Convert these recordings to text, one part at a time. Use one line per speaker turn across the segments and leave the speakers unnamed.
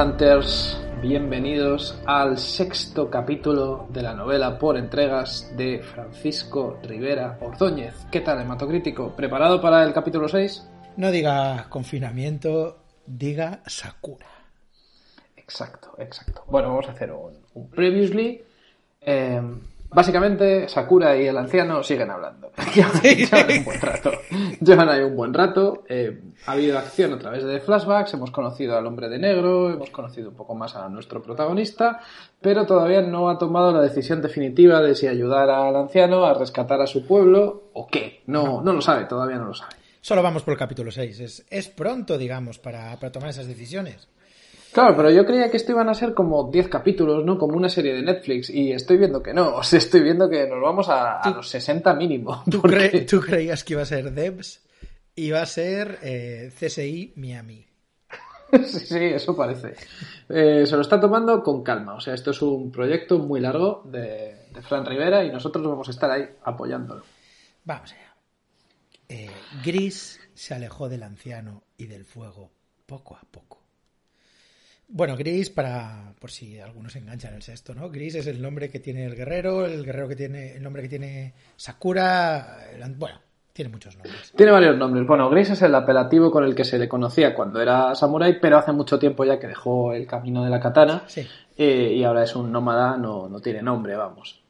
Hunters, bienvenidos al sexto capítulo de la novela por entregas de Francisco Rivera Ordóñez. ¿Qué tal, hematocrítico? ¿Preparado para el capítulo 6?
No diga confinamiento, diga Sakura.
Exacto, exacto. Bueno, vamos a hacer un, un previously. Eh, básicamente, Sakura y el anciano siguen hablando. llevan, un buen rato. Llevan ahí un buen rato. Eh, ha habido acción a través de flashbacks. Hemos conocido al hombre de negro. Hemos conocido un poco más a nuestro protagonista. Pero todavía no ha tomado la decisión definitiva de si ayudar al anciano a rescatar a su pueblo o qué. No, no lo sabe, todavía no lo sabe.
Solo vamos por el capítulo 6. Es, pronto, digamos, para tomar esas decisiones.
Claro, pero yo creía que esto iban a ser como 10 capítulos, ¿no? Como una serie de Netflix. Y estoy viendo que no. O sea, estoy viendo que nos vamos a, a los 60 mínimo.
¿Tú,
porque-
cre- tú creías que iba a ser Debs? Iba a ser eh, CSI Miami.
sí, sí, eso parece. Eh, se lo está tomando con calma. O sea, esto es un proyecto muy largo de, de Fran Rivera y nosotros vamos a estar ahí apoyándolo.
Vamos allá. Eh, Gris se alejó del anciano y del fuego poco a poco. Bueno, Gris, para por si algunos se enganchan el sexto, ¿no? Gris es el nombre que tiene el guerrero, el guerrero que tiene, el nombre que tiene Sakura, el bueno, tiene muchos nombres.
Tiene varios nombres. Bueno, Gris es el apelativo con el que se le conocía cuando era samurái, pero hace mucho tiempo ya que dejó el camino de la katana
Sí.
eh, y ahora es un nómada, no, no tiene nombre, vamos.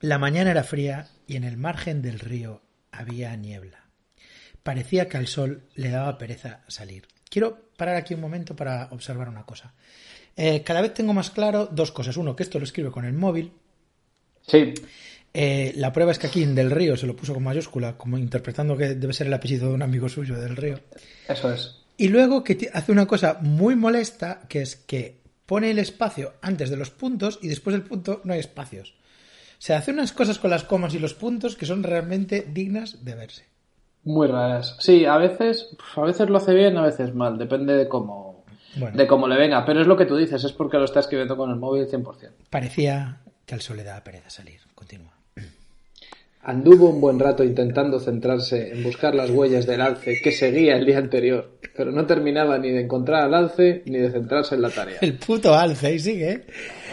La mañana era fría y en el margen del río había niebla. Parecía que al sol le daba pereza salir. Quiero parar aquí un momento para observar una cosa. Eh, cada vez tengo más claro dos cosas. Uno, que esto lo escribe con el móvil.
Sí,
Eh, la prueba es que aquí en Del Río se lo puso con mayúscula, como interpretando que debe ser el apellido de un amigo suyo Del Río.
eso es.
Y luego que hace una cosa muy molesta, que es que pone el espacio antes de los puntos y después del punto no hay espacios. O sea, hace unas cosas con las comas y los puntos que son realmente dignas de verse.
Muy raras. Sí, a veces, a veces lo hace bien, a veces mal, depende de cómo,
Bueno.
de cómo le venga. Pero es lo que tú dices, es porque lo está escribiendo con el móvil 100%.
Parecía que al sol le daba pereza salir. Continúa.
Anduvo un buen rato intentando centrarse en buscar las huellas del alce que seguía el día anterior, pero no terminaba ni de encontrar al alce ni de centrarse en la tarea.
El puto alce y sigue.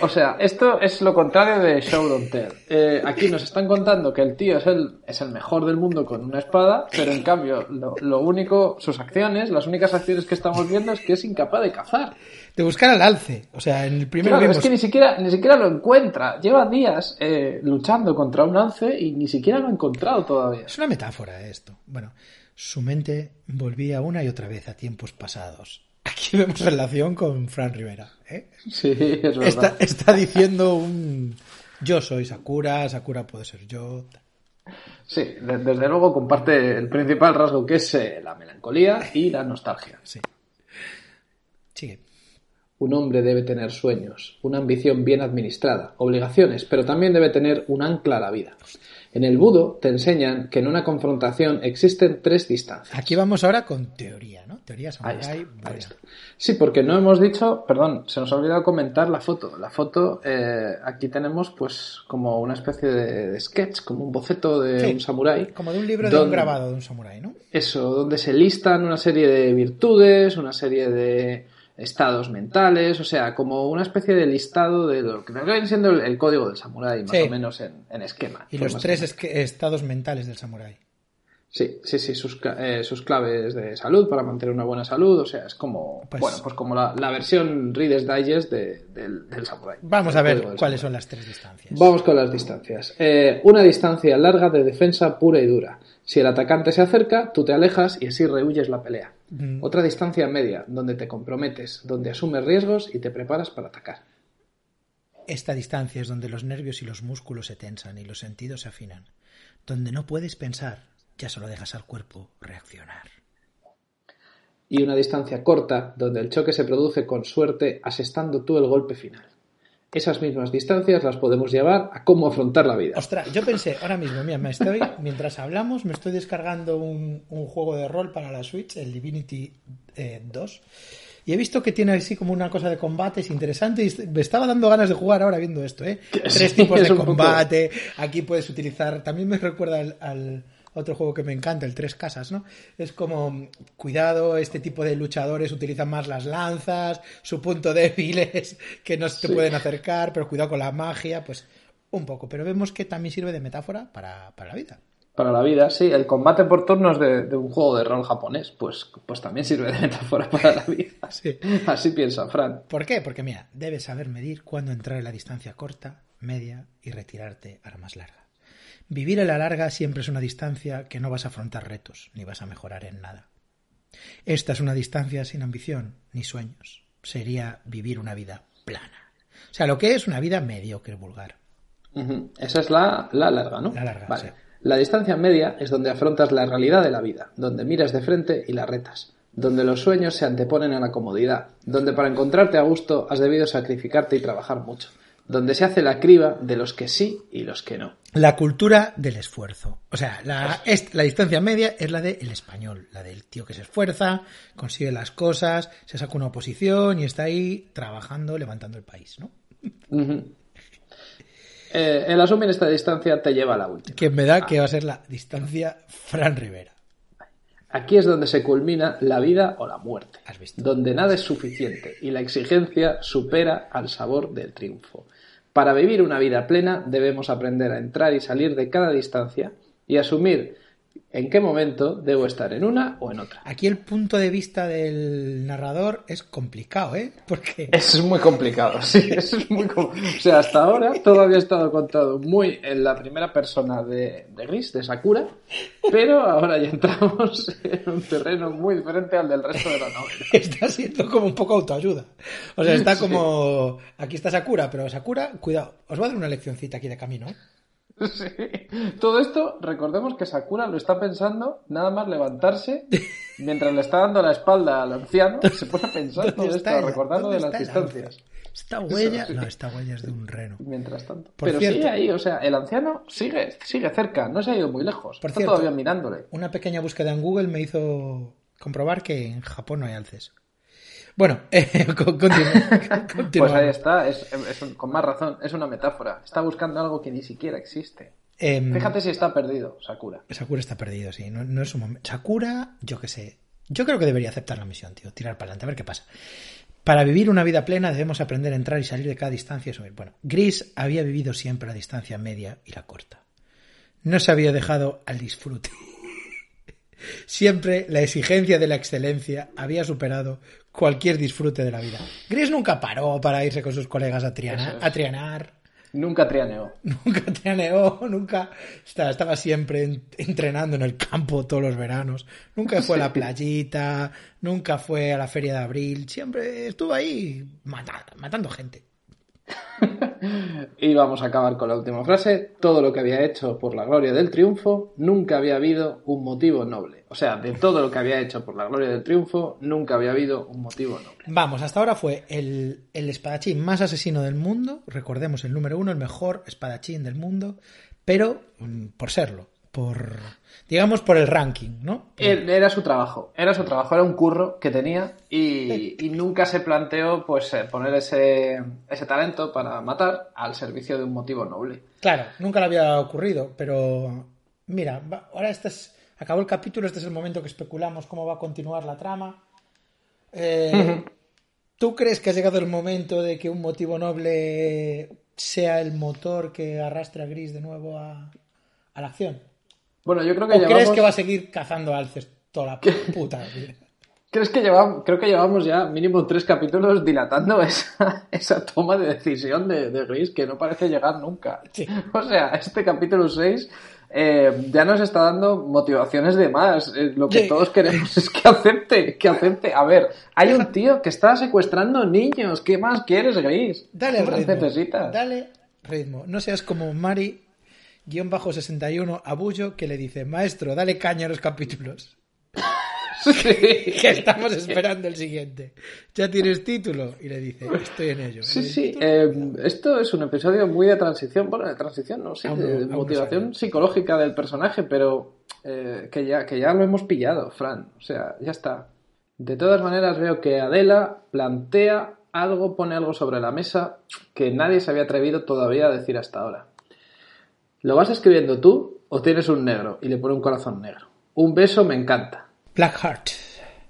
O sea, esto es lo contrario de Show Don't Tell. Eh, aquí nos están contando que el tío es el, es el mejor del mundo con una espada, pero en cambio, lo, lo único, sus acciones, las únicas acciones que estamos viendo es que es incapaz de cazar.
De buscar al alce. O sea, en el primero
Claro, es que ni siquiera, ni siquiera lo encuentra. Lleva días eh, luchando contra un alce y ni siquiera lo ha encontrado todavía.
Es una metáfora esto. Bueno, su mente volvía una y otra vez a tiempos pasados. Aquí vemos relación con Fran Rivera. ¿eh?
Sí, es verdad.
Está, está diciendo un... Yo soy Sakura, Sakura puede ser yo.
Sí, de- desde luego comparte el principal rasgo que es eh, la melancolía y la nostalgia.
Sí. Sigue.
Un hombre debe tener sueños, una ambición bien administrada, obligaciones, pero también debe tener un ancla a la vida. En el budo te enseñan que en una confrontación existen tres distancias.
Aquí vamos ahora con teoría, ¿no? Teoría
Ahí está,
samurai.
ahí está. Sí, porque no hemos dicho, perdón, se nos ha olvidado comentar la foto. La foto, eh, aquí tenemos pues como una especie de, de sketch, como un boceto de
Sí,
un samurái.
Como de un libro de un grabado de un samurái, ¿no?
Eso, donde se listan una serie de virtudes, una serie de estados mentales, o sea, como una especie de listado de lo que viene siendo el, el código del samurái, más
Sí.
o menos en, en esquema.
Y los tres
o
es que- estados mentales del samurái.
Sí, sí, sí, sus, eh, sus claves de salud para mantener una buena salud, o sea, es como,
Pues-
bueno, pues como la, la versión Reader's Digest de- del, del Samurai.
Vamos a ver cuáles son las tres distancias.
Vamos con las distancias. Eh, una distancia larga de defensa pura y dura. Si el atacante se acerca, tú te alejas y así rehuyes la pelea.
Mm.
Otra distancia media, donde te comprometes, donde asumes riesgos y te preparas para atacar.
Esta distancia es donde los nervios y los músculos se tensan y los sentidos se afinan. Donde no puedes pensar, ya solo dejas al cuerpo reaccionar.
Y una distancia corta, donde el choque se produce con suerte, asestando tú el golpe final. Esas mismas distancias las podemos llevar a cómo afrontar la vida.
Ostras, yo pensé, ahora mismo, mira, me estoy, mientras hablamos, me estoy descargando un, un juego de rol para la Switch, el Divinity eh, 2. Y he visto que tiene así como una cosa de combate, es interesante, y me estaba dando ganas de jugar ahora viendo esto, ¿eh? Tres tipos de combate, aquí puedes utilizar, también me recuerda al, al, otro juego que me encanta, el Tres Casas, ¿no? Es como, cuidado, este tipo de luchadores utilizan más las lanzas, su punto débil es que no se te pueden acercar, pero cuidado con la magia, pues un poco. Pero vemos que también sirve de metáfora para, para la vida.
Para la vida, sí. El combate por turnos de, de, un juego de rol japonés, pues, pues también sirve de metáfora para la vida.
Sí.
Así piensa Fran.
¿Por qué? Porque mira, debes saber medir cuándo entrar en la distancia corta, media y retirarte a la más larga. Vivir en la larga siempre es una distancia que no vas a afrontar retos, ni vas a mejorar en nada. Esta es una distancia sin ambición ni sueños. Sería vivir una vida plana. O sea, lo que es una vida mediocre, vulgar.
Uh -huh. Esa es la, la, larga, ¿no?
La larga,
vale.
sí.
La distancia media es donde afrontas la realidad de la vida, donde miras de frente y la retas, donde los sueños se anteponen a la comodidad, donde para encontrarte a gusto has debido sacrificarte y trabajar mucho, donde se hace la criba de los que sí y los que no.
La cultura del esfuerzo. O sea, la, es, la distancia media es la del español, la del tío que se esfuerza, consigue las cosas, se saca una oposición y está ahí trabajando, levantando el país, ¿no?
Uh -huh. eh, el asumir esta distancia te lleva a la última.
Que me da ah. que va a ser la distancia Fran Rivera.
Aquí es donde se culmina la vida o la muerte,
¿Has visto?
donde nada es suficiente y la exigencia supera al sabor del triunfo. Para vivir una vida plena debemos aprender a entrar y salir de cada distancia y asumir en qué momento debo estar en una o en otra.
Aquí el punto de vista del narrador es complicado, ¿eh? Porque...
Es muy complicado, sí, eso es muy O sea, hasta ahora todo había estado contado muy en la primera persona de, de Gris, de Sakura, pero ahora ya entramos en un terreno muy diferente al del resto de la novela.
Está siendo como un poco autoayuda. O sea, está como... Aquí está Sakura, pero Sakura, cuidado, os voy a dar una leccioncita aquí de camino, ¿eh?
Sí. Todo esto, recordemos que Sakura lo está pensando nada más levantarse mientras le está dando la espalda al anciano. Se pone a pensar todo esto, recordando de las distancias.
Esta huella, no, esta huella es de un reno.
Mientras tanto. Por Pero cierto, sigue ahí, o sea, el anciano sigue, sigue cerca, no se ha ido muy lejos.
Por
está
cierto,
todavía mirándole.
Una pequeña búsqueda en Google me hizo comprobar que en Japón no hay alces. Bueno, eh, continúa.
Pues ahí está, es, es, con más razón, es una metáfora. Está buscando algo que ni siquiera existe.
Eh,
Fíjate si está perdido, Sakura.
Sakura está perdido, sí. No, no es un momento. Sakura, yo qué sé. Yo creo que debería aceptar la misión, tío. Tirar para adelante, a ver qué pasa. Para vivir una vida plena debemos aprender a entrar y salir de cada distancia y subir. Bueno, Gris había vivido siempre la distancia media y la corta. No se había dejado al disfrute. Siempre la exigencia de la excelencia había superado cualquier disfrute de la vida. Gris nunca paró para irse con sus colegas a trianar.
es.
A trianar.
Nunca trianeó.
Nunca trianeó, nunca estaba, estaba, siempre entrenando en el campo todos los veranos. Nunca fue a la playita, nunca fue a la feria de abril. Siempre estuvo ahí matando, matando gente.
y vamos a acabar con la última frase. Todo lo que había hecho por la gloria del triunfo, nunca había habido un motivo noble. O sea, de todo lo que había hecho por la gloria del triunfo, nunca había habido un motivo noble.
Vamos, hasta ahora fue el, el espadachín más asesino del mundo. Recordemos el número uno, el mejor espadachín del mundo. Pero mm, por serlo, por digamos por el ranking, ¿no? Por...
Era su trabajo, era su trabajo, era un curro que tenía y, y nunca se planteó pues eh, poner ese, ese talento para matar al servicio de un motivo noble.
Claro, nunca le había ocurrido, pero mira, ahora este es, acabó el capítulo, este es el momento que especulamos cómo va a continuar la trama. Eh, uh -huh. ¿Tú crees que ha llegado el momento de que un motivo noble sea el motor que arrastre a Gris de nuevo a, a la acción?
Bueno, yo creo que
¿O
llevamos...
crees que va a seguir cazando alces toda la puta vida?
¿Crees que llevamos, creo que llevamos ya mínimo tres capítulos dilatando esa, esa toma de decisión de, de Gris que no parece llegar nunca?
Sí.
O sea, este capítulo 6 eh, ya nos está dando motivaciones de más. Eh, lo que sí. todos queremos es que acepte, que acepte. A ver, hay un tío que está secuestrando niños. ¿Qué más quieres, Gris?
Dale
¿Qué
ritmo.
necesitas?
Dale ritmo. No seas como Mari guion bajo 61 a Bullo que le dice, maestro, dale caña a los capítulos. que estamos esperando el siguiente. ¿Ya tienes título? Y le dice, estoy en ello.
Sí, sí, eh, esto es un episodio muy de transición, bueno, de transición, no sé, sí, de motivación psicológica del personaje, pero eh, que, ya, que ya lo hemos pillado, Fran. O sea, ya está. De todas maneras, veo que Adela plantea algo, pone algo sobre la mesa que nadie se había atrevido todavía a decir hasta ahora. ¿Lo vas escribiendo tú o tienes un negro? Y le pone un corazón negro. Un beso me encanta.
Blackheart.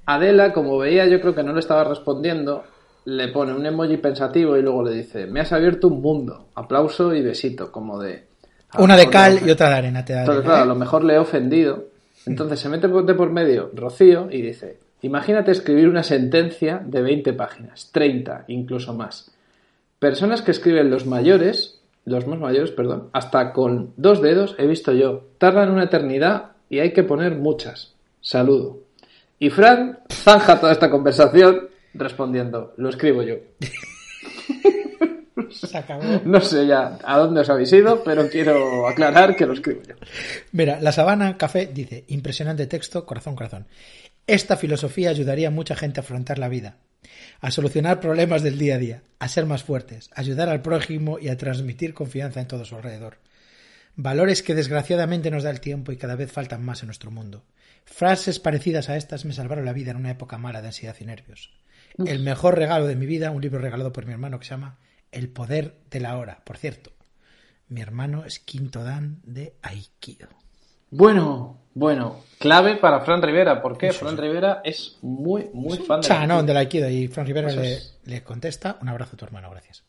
Adela, como veía, yo creo que no le estaba respondiendo, le pone un emoji pensativo y luego le dice: Me has abierto un mundo. Aplauso y besito, como de.
Ah, una de cal y otra de arena te da.
Entonces, claro, ¿eh? a lo mejor le he ofendido. Entonces se mete de por medio Rocío y dice: Imagínate escribir una sentencia de 20 páginas, 30, incluso más. Personas que escriben los mayores, los más mayores, perdón, hasta con dos dedos he visto yo, tardan una eternidad y hay que poner muchas saludo. Y Fran zanja toda esta conversación respondiendo, lo escribo yo.
Se acabó.
No sé ya a dónde os habéis ido, pero quiero aclarar que lo escribo yo.
Mira, La Sabana Café dice, impresionante texto, corazón, corazón. Esta filosofía ayudaría a mucha gente a afrontar la vida, a solucionar problemas del día a día, a ser más fuertes, a ayudar al prójimo y a transmitir confianza en todo su alrededor. Valores que desgraciadamente nos da el tiempo y cada vez faltan más en nuestro mundo. Frases parecidas a estas me salvaron la vida en una época mala de ansiedad y nervios. El mejor regalo de mi vida, un libro regalado por mi hermano que se llama El poder de la hora. Por cierto, mi hermano es quinto dan de Aikido.
Bueno, bueno, clave para Fran Rivera, porque. Fran Rivera es muy, muy fan de
del Aikido y Fran Rivera le contesta, un abrazo a tu hermano, gracias.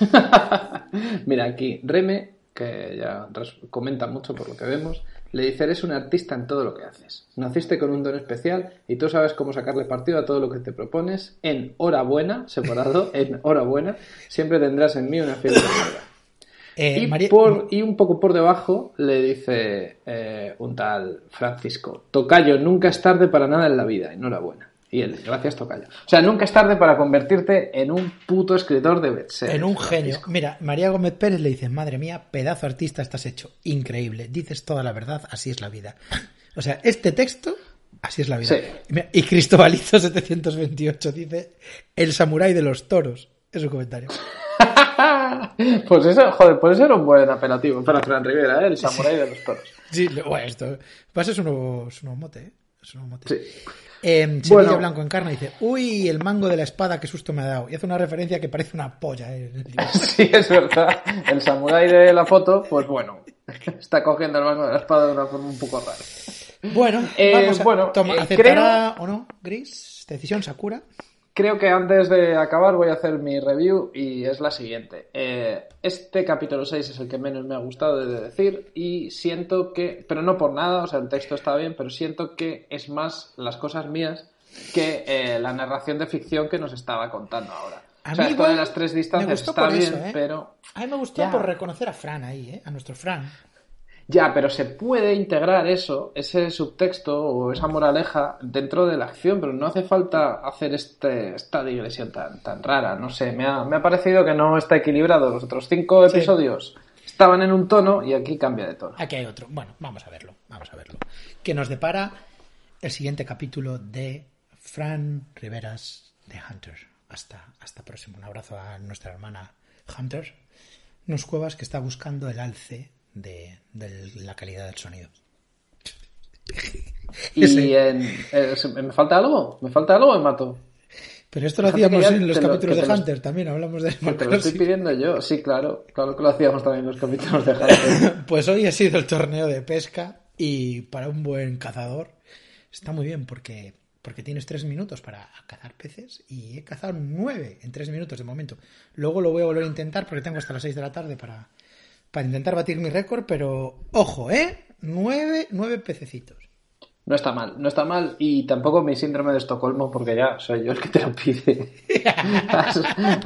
Mira, aquí, Reme que ya comenta mucho por lo que vemos, le dice, eres un artista en todo lo que haces. Naciste con un don especial y tú sabes cómo sacarle partido a todo lo que te propones. En hora buena, separado, en hora buena, siempre tendrás en mí una fiel
eh,
y, y un poco por debajo le dice eh, un tal Francisco, tocayo, nunca es tarde para nada en la vida, enhorabuena. Y él, gracias, Tocayo. O sea, nunca es tarde para convertirte en un puto escritor de bestseller.
En un genio. Mira, María Gómez Pérez le dices, madre mía, pedazo artista estás hecho. Increíble. Dices toda la verdad, así es la vida. O sea, este texto, así es la vida.
Sí.
Y Cristobalito 728 dice, el samurái de los toros. Es un comentario.
pues eso, joder, puede ser un buen apelativo para Fran Rivera, ¿eh? el samurái de los toros.
Sí, bueno, esto va a su nuevo, su nuevo mote, ¿eh? Eso no
sí.
Eh,
bueno.
Blanco encarna y dice, uy, el mango de la espada, qué susto me ha dado. Y hace una referencia que parece una polla. Eh,
sí, es verdad. El samurái de la foto, pues bueno, está cogiendo el mango de la espada de una forma un poco rara.
Bueno,
eh,
vamos
bueno
toma,
eh,
¿aceptará o no, Gris? Decisión Sakura.
Creo que antes de acabar voy a hacer mi review y es la siguiente. Eh, este capítulo 6 es el que menos me ha gustado de decir y siento que, pero no por nada, o sea, el texto está bien, pero siento que es más las cosas mías que eh, la narración de ficción que nos estaba contando ahora.
A
o sea, esto de las tres distancias está bien,
¿eh?
pero...
A mí me gustó por reconocer a Fran ahí, ¿eh? a nuestro Fran.
Ya, pero se puede integrar eso, ese subtexto o esa moraleja dentro de la acción, pero no hace falta hacer este, esta digresión tan, rara. No sé, me ha, parecido que no está equilibrado. Los otros cinco episodios estaban en un tono y aquí cambia de tono.
Aquí hay otro. Bueno, vamos a verlo, vamos a verlo. Que nos depara el siguiente capítulo de Fran Riveras de Hunter. Hasta, hasta próximo. Un abrazo a nuestra hermana Hunter. Nos cuevas que está buscando el alce de, la calidad del sonido.
¿Y en, eh, me falta algo? ¿Me falta algo o me mato?
Pero esto lo hacíamos en los capítulos de Hunter, también hablamos de...
Te lo estoy pidiendo yo, sí, claro, claro que lo hacíamos también en los capítulos de Hunter.
pues hoy ha sido el torneo de pesca y para un buen cazador está muy bien porque, porque tienes tres minutos para cazar peces y he cazado nueve en tres minutos de momento. Luego lo voy a volver a intentar porque tengo hasta las seis de la tarde para, para intentar batir mi récord, pero ojo, ¿eh? Nueve, nueve pececitos.
No está mal, no está mal y tampoco mi síndrome de Estocolmo porque ya soy yo el que te lo pide.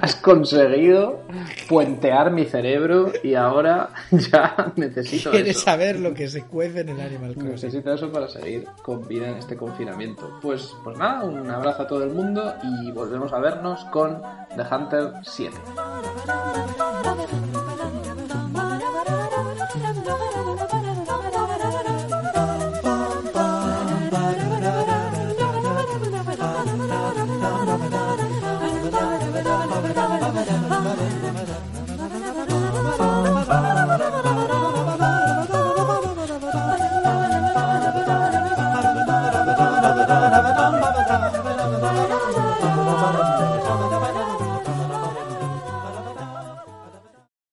has, conseguido puentear mi cerebro y ahora ya necesito
Quieres saber lo que se cuece en el Animal Crossing.
Necesito eso para seguir con vida en este confinamiento. Pues, pues nada, un abrazo a todo el mundo y volvemos a vernos con The Hunter 7.